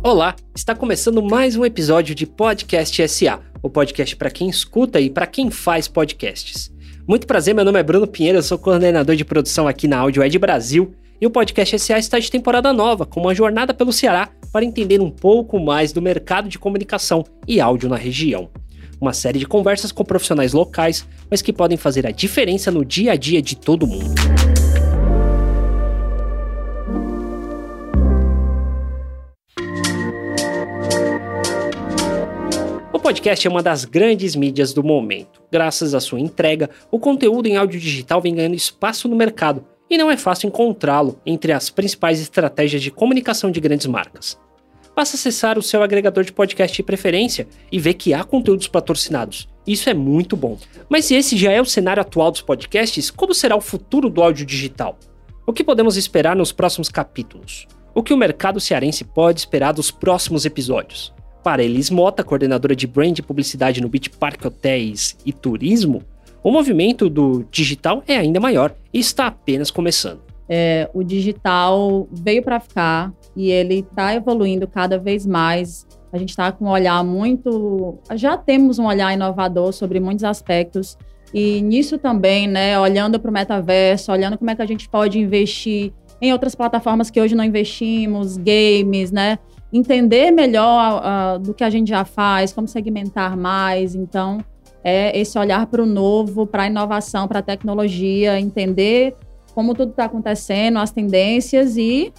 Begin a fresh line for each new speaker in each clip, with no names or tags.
Olá, está começando mais um episódio de Podcast SA, o podcast para quem escuta e para quem faz podcasts. Muito prazer, meu nome é Bruno Pinheiro, eu sou coordenador de produção aqui na Audio Ed Brasil e o Podcast SA está de temporada nova, com uma jornada pelo Ceará para entender um pouco mais do mercado de comunicação e áudio na região. Uma série de conversas com profissionais locais, mas que podem fazer a diferença no dia a dia de todo mundo. Podcast é uma das grandes mídias do momento. Graças à sua entrega, o conteúdo em áudio digital vem ganhando espaço no mercado e não é fácil encontrá-lo entre as principais estratégias de comunicação de grandes marcas. Basta acessar o seu agregador de podcast de preferência e ver que há conteúdos patrocinados. Isso é muito bom. Mas se esse já é o cenário atual dos podcasts, como será o futuro do áudio digital? O que podemos esperar nos próximos capítulos? O que o mercado cearense pode esperar dos próximos episódios? Para Elis Mota, coordenadora de brand e publicidade no Beach Park Hotéis e Turismo, o movimento do digital é ainda maior e está apenas começando.
É, o digital veio para ficar e ele está evoluindo cada vez mais. A gente está com um olhar muito. Já temos um olhar inovador sobre muitos aspectos. E nisso também, né, olhando para o metaverso, olhando como é que a gente pode investir em outras plataformas que hoje não investimos, games, né? Entender melhor uh, do que a gente já faz, como segmentar mais. Então, é esse olhar para o novo, para a inovação, para a tecnologia, entender como tudo está acontecendo, as tendências e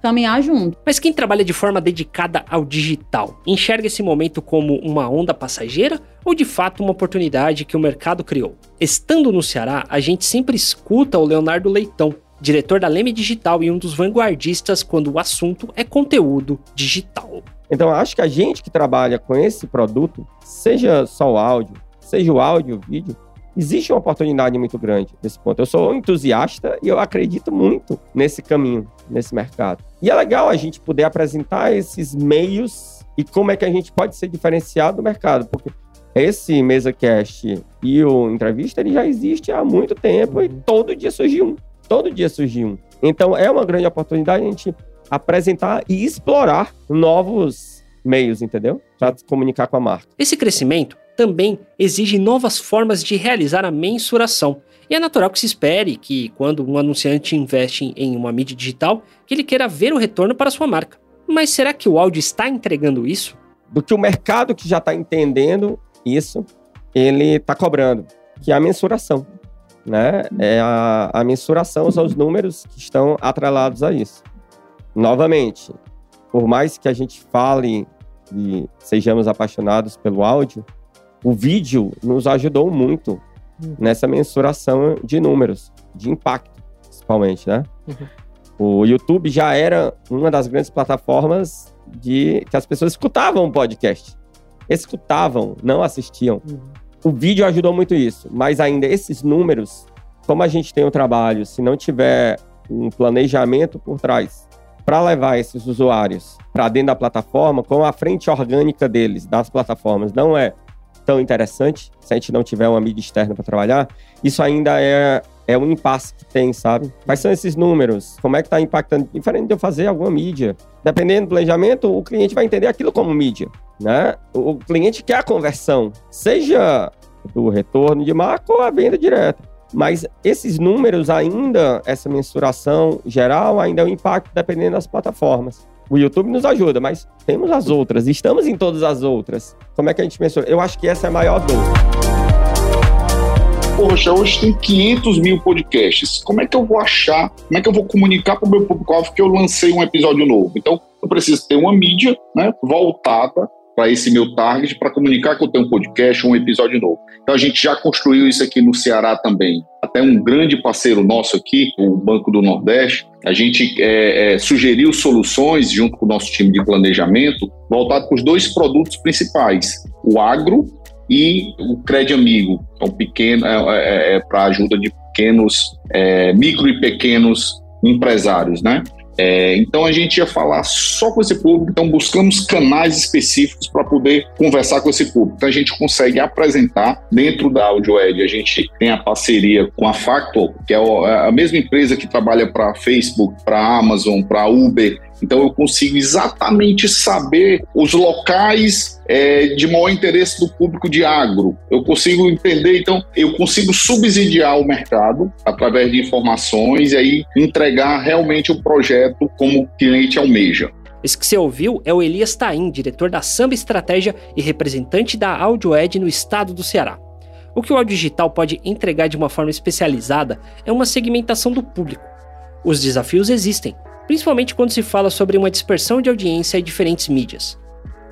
caminhar junto.
Mas quem trabalha de forma dedicada ao digital, enxerga esse momento como uma onda passageira ou de fato uma oportunidade que o mercado criou? Estando no Ceará, a gente sempre escuta o Leonardo Leitão, diretor da Leme Digital e um dos vanguardistas quando o assunto é conteúdo digital.
Então, acho que a gente que trabalha com esse produto, seja só o áudio, seja o áudio, o vídeo, existe uma oportunidade muito grande nesse ponto. Eu sou entusiasta e eu acredito muito nesse caminho, nesse mercado. E é legal a gente poder apresentar esses meios e como é que a gente pode ser diferenciado do mercado, porque esse MesaCast e o Entrevista ele já existe há muito tempo e todo dia surge um. Todo dia surge um. Então é uma grande oportunidade a gente apresentar e explorar novos meios, entendeu? Para se comunicar com a marca.
Esse crescimento também exige novas formas de realizar a mensuração. E é natural que se espere que, quando um anunciante investe em uma mídia digital, que ele queira ver o retorno para sua marca. Mas será que o áudio está entregando isso?
Do que o mercado que já está entendendo isso, ele está cobrando, que é a mensuração né? É a, a mensuração, são os números que estão atrelados a isso. Novamente, por mais que a gente fale e sejamos apaixonados pelo áudio, o vídeo nos ajudou muito uhum. nessa mensuração de números, de impacto, principalmente, né? Uhum. O YouTube já era uma das grandes plataformas de que as pessoas escutavam o podcast. Escutavam, não assistiam. Uhum. O vídeo ajudou muito isso, mas ainda esses números, como a gente tem um trabalho, se não tiver um planejamento por trás para levar esses usuários para dentro da plataforma, com a frente orgânica deles, das plataformas, não é tão interessante, se a gente não tiver uma mídia externa para trabalhar, isso ainda é, é um impasse que tem, sabe? Quais são esses números? Como é que está impactando? Diferente de eu fazer alguma mídia. Dependendo do planejamento, o cliente vai entender aquilo como mídia. Né? O cliente quer a conversão, seja do retorno de marca ou a venda direta. Mas esses números ainda, essa mensuração geral, ainda é um impacto dependendo das plataformas. O YouTube nos ajuda, mas temos as outras, estamos em todas as outras. Como é que a gente mensura? Eu acho que essa é a maior dor.
Poxa, hoje tem 500 mil podcasts. Como é que eu vou achar? Como é que eu vou comunicar para o meu público-alvo que eu lancei um episódio novo? Então, eu preciso ter uma mídia né, voltada para esse meu target, para comunicar que eu tenho um podcast, um episódio novo. Então a gente já construiu isso aqui no Ceará também. Até um grande parceiro nosso aqui, o Banco do Nordeste, a gente é, é, sugeriu soluções junto com o nosso time de planejamento voltado para os dois produtos principais, o agro e o Crédito Amigo, então pequeno é, é, é para ajuda de pequenos, é, micro e pequenos empresários, né? É, então a gente ia falar só com esse público, então buscamos canais específicos para poder conversar com esse público. Então a gente consegue apresentar dentro da AudioEd, a gente tem a parceria com a Factor, que é, é a mesma empresa que trabalha para Facebook, para Amazon, para Uber Então eu consigo exatamente saber os locais é, de maior interesse do público de agro. Eu consigo entender, então eu consigo subsidiar o mercado através de informações e aí entregar realmente o projeto como o cliente almeja.
Esse que você ouviu é o Elias Taim, diretor da Samba Estratégia e representante da AudioEd no estado do Ceará. O que o áudio digital pode entregar de uma forma especializada é uma segmentação do público. Os desafios existem, principalmente quando se fala sobre uma dispersão de audiência em diferentes mídias.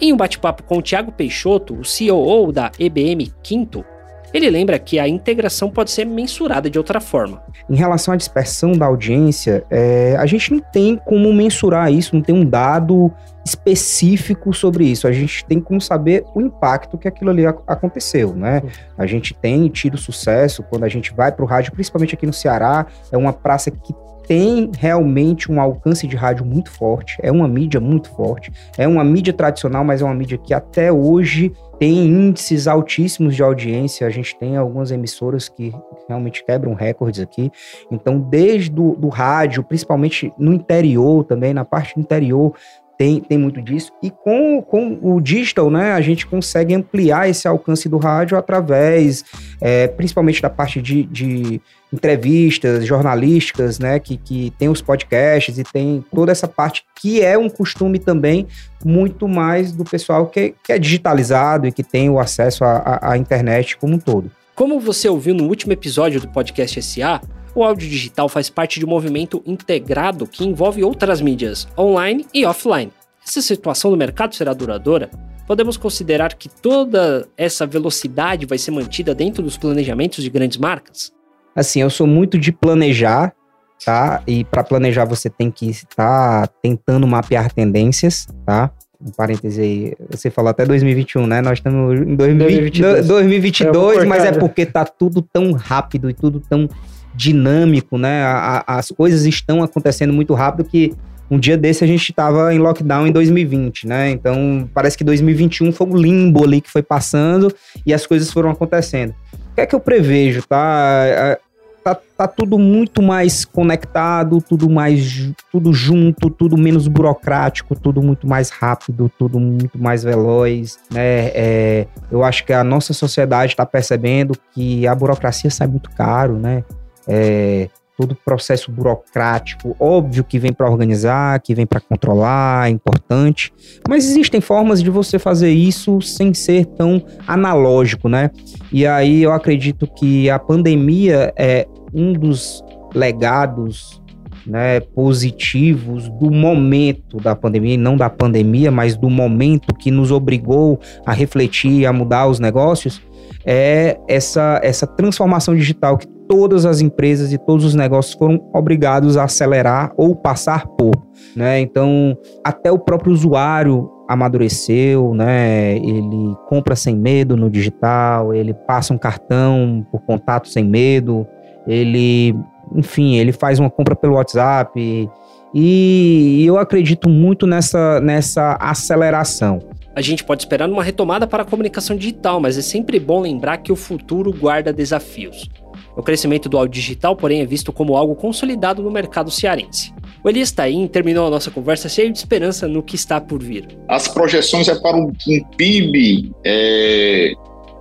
Em um bate-papo com o Thiago Peixoto, o CEO da EBM Quinto, ele lembra que a integração pode ser mensurada de outra forma.
Em relação à dispersão da audiência, é, a gente não tem como mensurar isso, não tem um dado específico sobre isso. A gente tem como saber o impacto que aquilo ali aconteceu, né? A gente tem tido sucesso quando a gente vai para o rádio, principalmente aqui no Ceará, é uma praça que tem realmente um alcance de rádio muito forte, é uma mídia muito forte, é uma mídia tradicional, mas é uma mídia que até hoje tem índices altíssimos de audiência. A gente tem algumas emissoras que realmente quebram recordes aqui. Então, desde do, rádio, principalmente no interior também, na parte do interior, tem, tem muito disso. E com, com o digital, né, a gente consegue ampliar esse alcance do rádio através, é, principalmente da parte de, de entrevistas jornalísticas, né, que, que tem os podcasts e tem toda essa parte que é um costume também muito mais do pessoal que, que é digitalizado e que tem o acesso à internet como um todo.
Como você ouviu no último episódio do podcast SA, o áudio digital faz parte de um movimento integrado que envolve outras mídias, online e offline. Essa situação do mercado será duradoura? Podemos considerar que toda essa velocidade vai ser mantida dentro dos planejamentos de grandes marcas?
Assim, eu sou muito de planejar, tá? E para planejar você tem que estar tentando mapear tendências, tá? um parêntese aí, você falou até 2021, né? Nós estamos em 2022, 2022 mas é porque tá tudo tão rápido e tudo tão dinâmico, né? A, a, as coisas estão acontecendo muito rápido que um dia desse a gente estava em lockdown em 2020, né? Então parece que 2021 foi um limbo ali que foi passando e as coisas foram acontecendo. O que é que eu prevejo, tá? Tá, tá tudo muito mais conectado, tudo mais tudo junto, tudo menos burocrático, tudo muito mais rápido, tudo muito mais veloz, né? É, eu acho que a nossa sociedade está percebendo que a burocracia sai muito caro, né? É, todo o processo burocrático, óbvio que vem para organizar, que vem para controlar, é importante, mas existem formas de você fazer isso sem ser tão analógico, né? E aí eu acredito que a pandemia é um dos legados né, positivos do momento da pandemia, não da pandemia, mas do momento que nos obrigou a refletir, a mudar os negócios, é essa, essa transformação digital que todas as empresas e todos os negócios foram obrigados a acelerar ou passar por. Né? Então, até o próprio usuário amadureceu, né? Ele compra sem medo no digital, ele passa um cartão por contato sem medo, ele, enfim, ele faz uma compra pelo WhatsApp. E eu acredito muito nessa, nessa aceleração.
A gente pode esperar uma retomada para a comunicação digital, mas é sempre bom lembrar que o futuro guarda desafios. O crescimento do áudio digital, porém, é visto como algo consolidado no mercado cearense. O Elias Taim terminou a nossa conversa cheio de esperança no que está por vir.
As projeções é para um, um PIB é,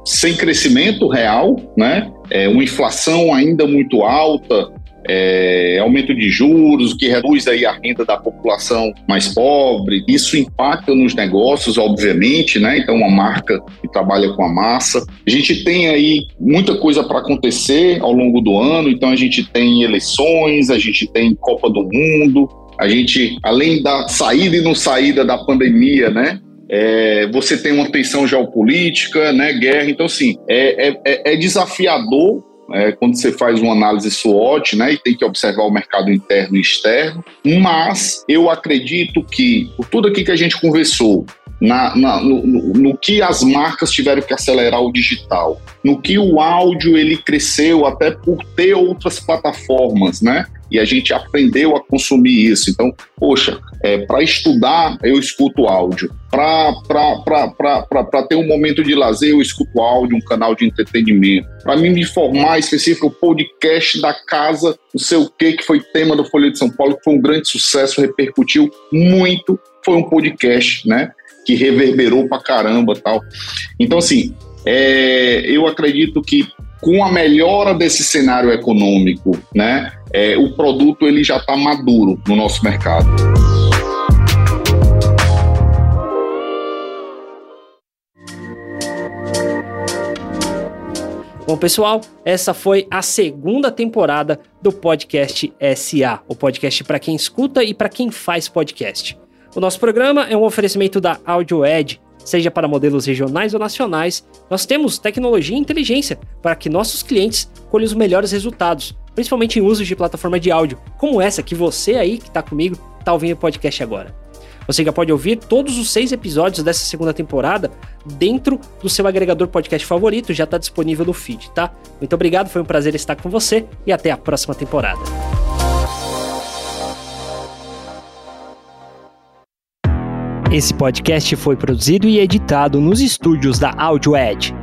sem crescimento real, né? É, uma inflação ainda muito alta, é, aumento de juros, que reduz aí a renda da população mais pobre. Isso impacta nos negócios, obviamente, né? Então, uma marca que trabalha com a massa. A gente tem aí muita coisa para acontecer ao longo do ano, então a gente tem eleições, a gente tem Copa do Mundo, a gente, além da saída e não saída da pandemia, né? É, você tem uma tensão geopolítica, né, guerra, então assim, é, é, é desafiador é, quando você faz uma análise SWOT, né, e tem que observar o mercado interno e externo, mas eu acredito que, por tudo aqui que a gente conversou, na, na, no, no, no, que as marcas tiveram que acelerar o digital, no que o áudio ele cresceu até por ter outras plataformas, né? e a gente aprendeu a consumir isso. Então, poxa, é, para estudar, eu escuto áudio. Para ter um momento de lazer, eu escuto áudio, um canal de entretenimento. Para mim me formar específico, o podcast da casa, não sei o que, que foi tema do Folha de São Paulo, que foi um grande sucesso, repercutiu muito. Foi um podcast, né? Que reverberou pra caramba tal. Então, assim, é, eu acredito que com a melhora desse cenário econômico, né, é, o produto ele já está maduro no nosso mercado.
Bom, pessoal, essa foi a segunda temporada do podcast SA, o podcast para quem escuta e para quem faz podcast. O nosso programa é um oferecimento da AudioEd, seja para modelos regionais ou nacionais, nós temos tecnologia e inteligência para que nossos clientes colham os melhores resultados, principalmente em uso de plataforma de áudio, como essa que você aí que está comigo está ouvindo o podcast agora. Você já pode ouvir todos os seis episódios dessa segunda temporada dentro do seu agregador podcast favorito, já está disponível no feed, tá? Muito obrigado, foi um prazer estar com você e até a próxima temporada. Esse podcast foi produzido e editado nos estúdios da Audio Edge.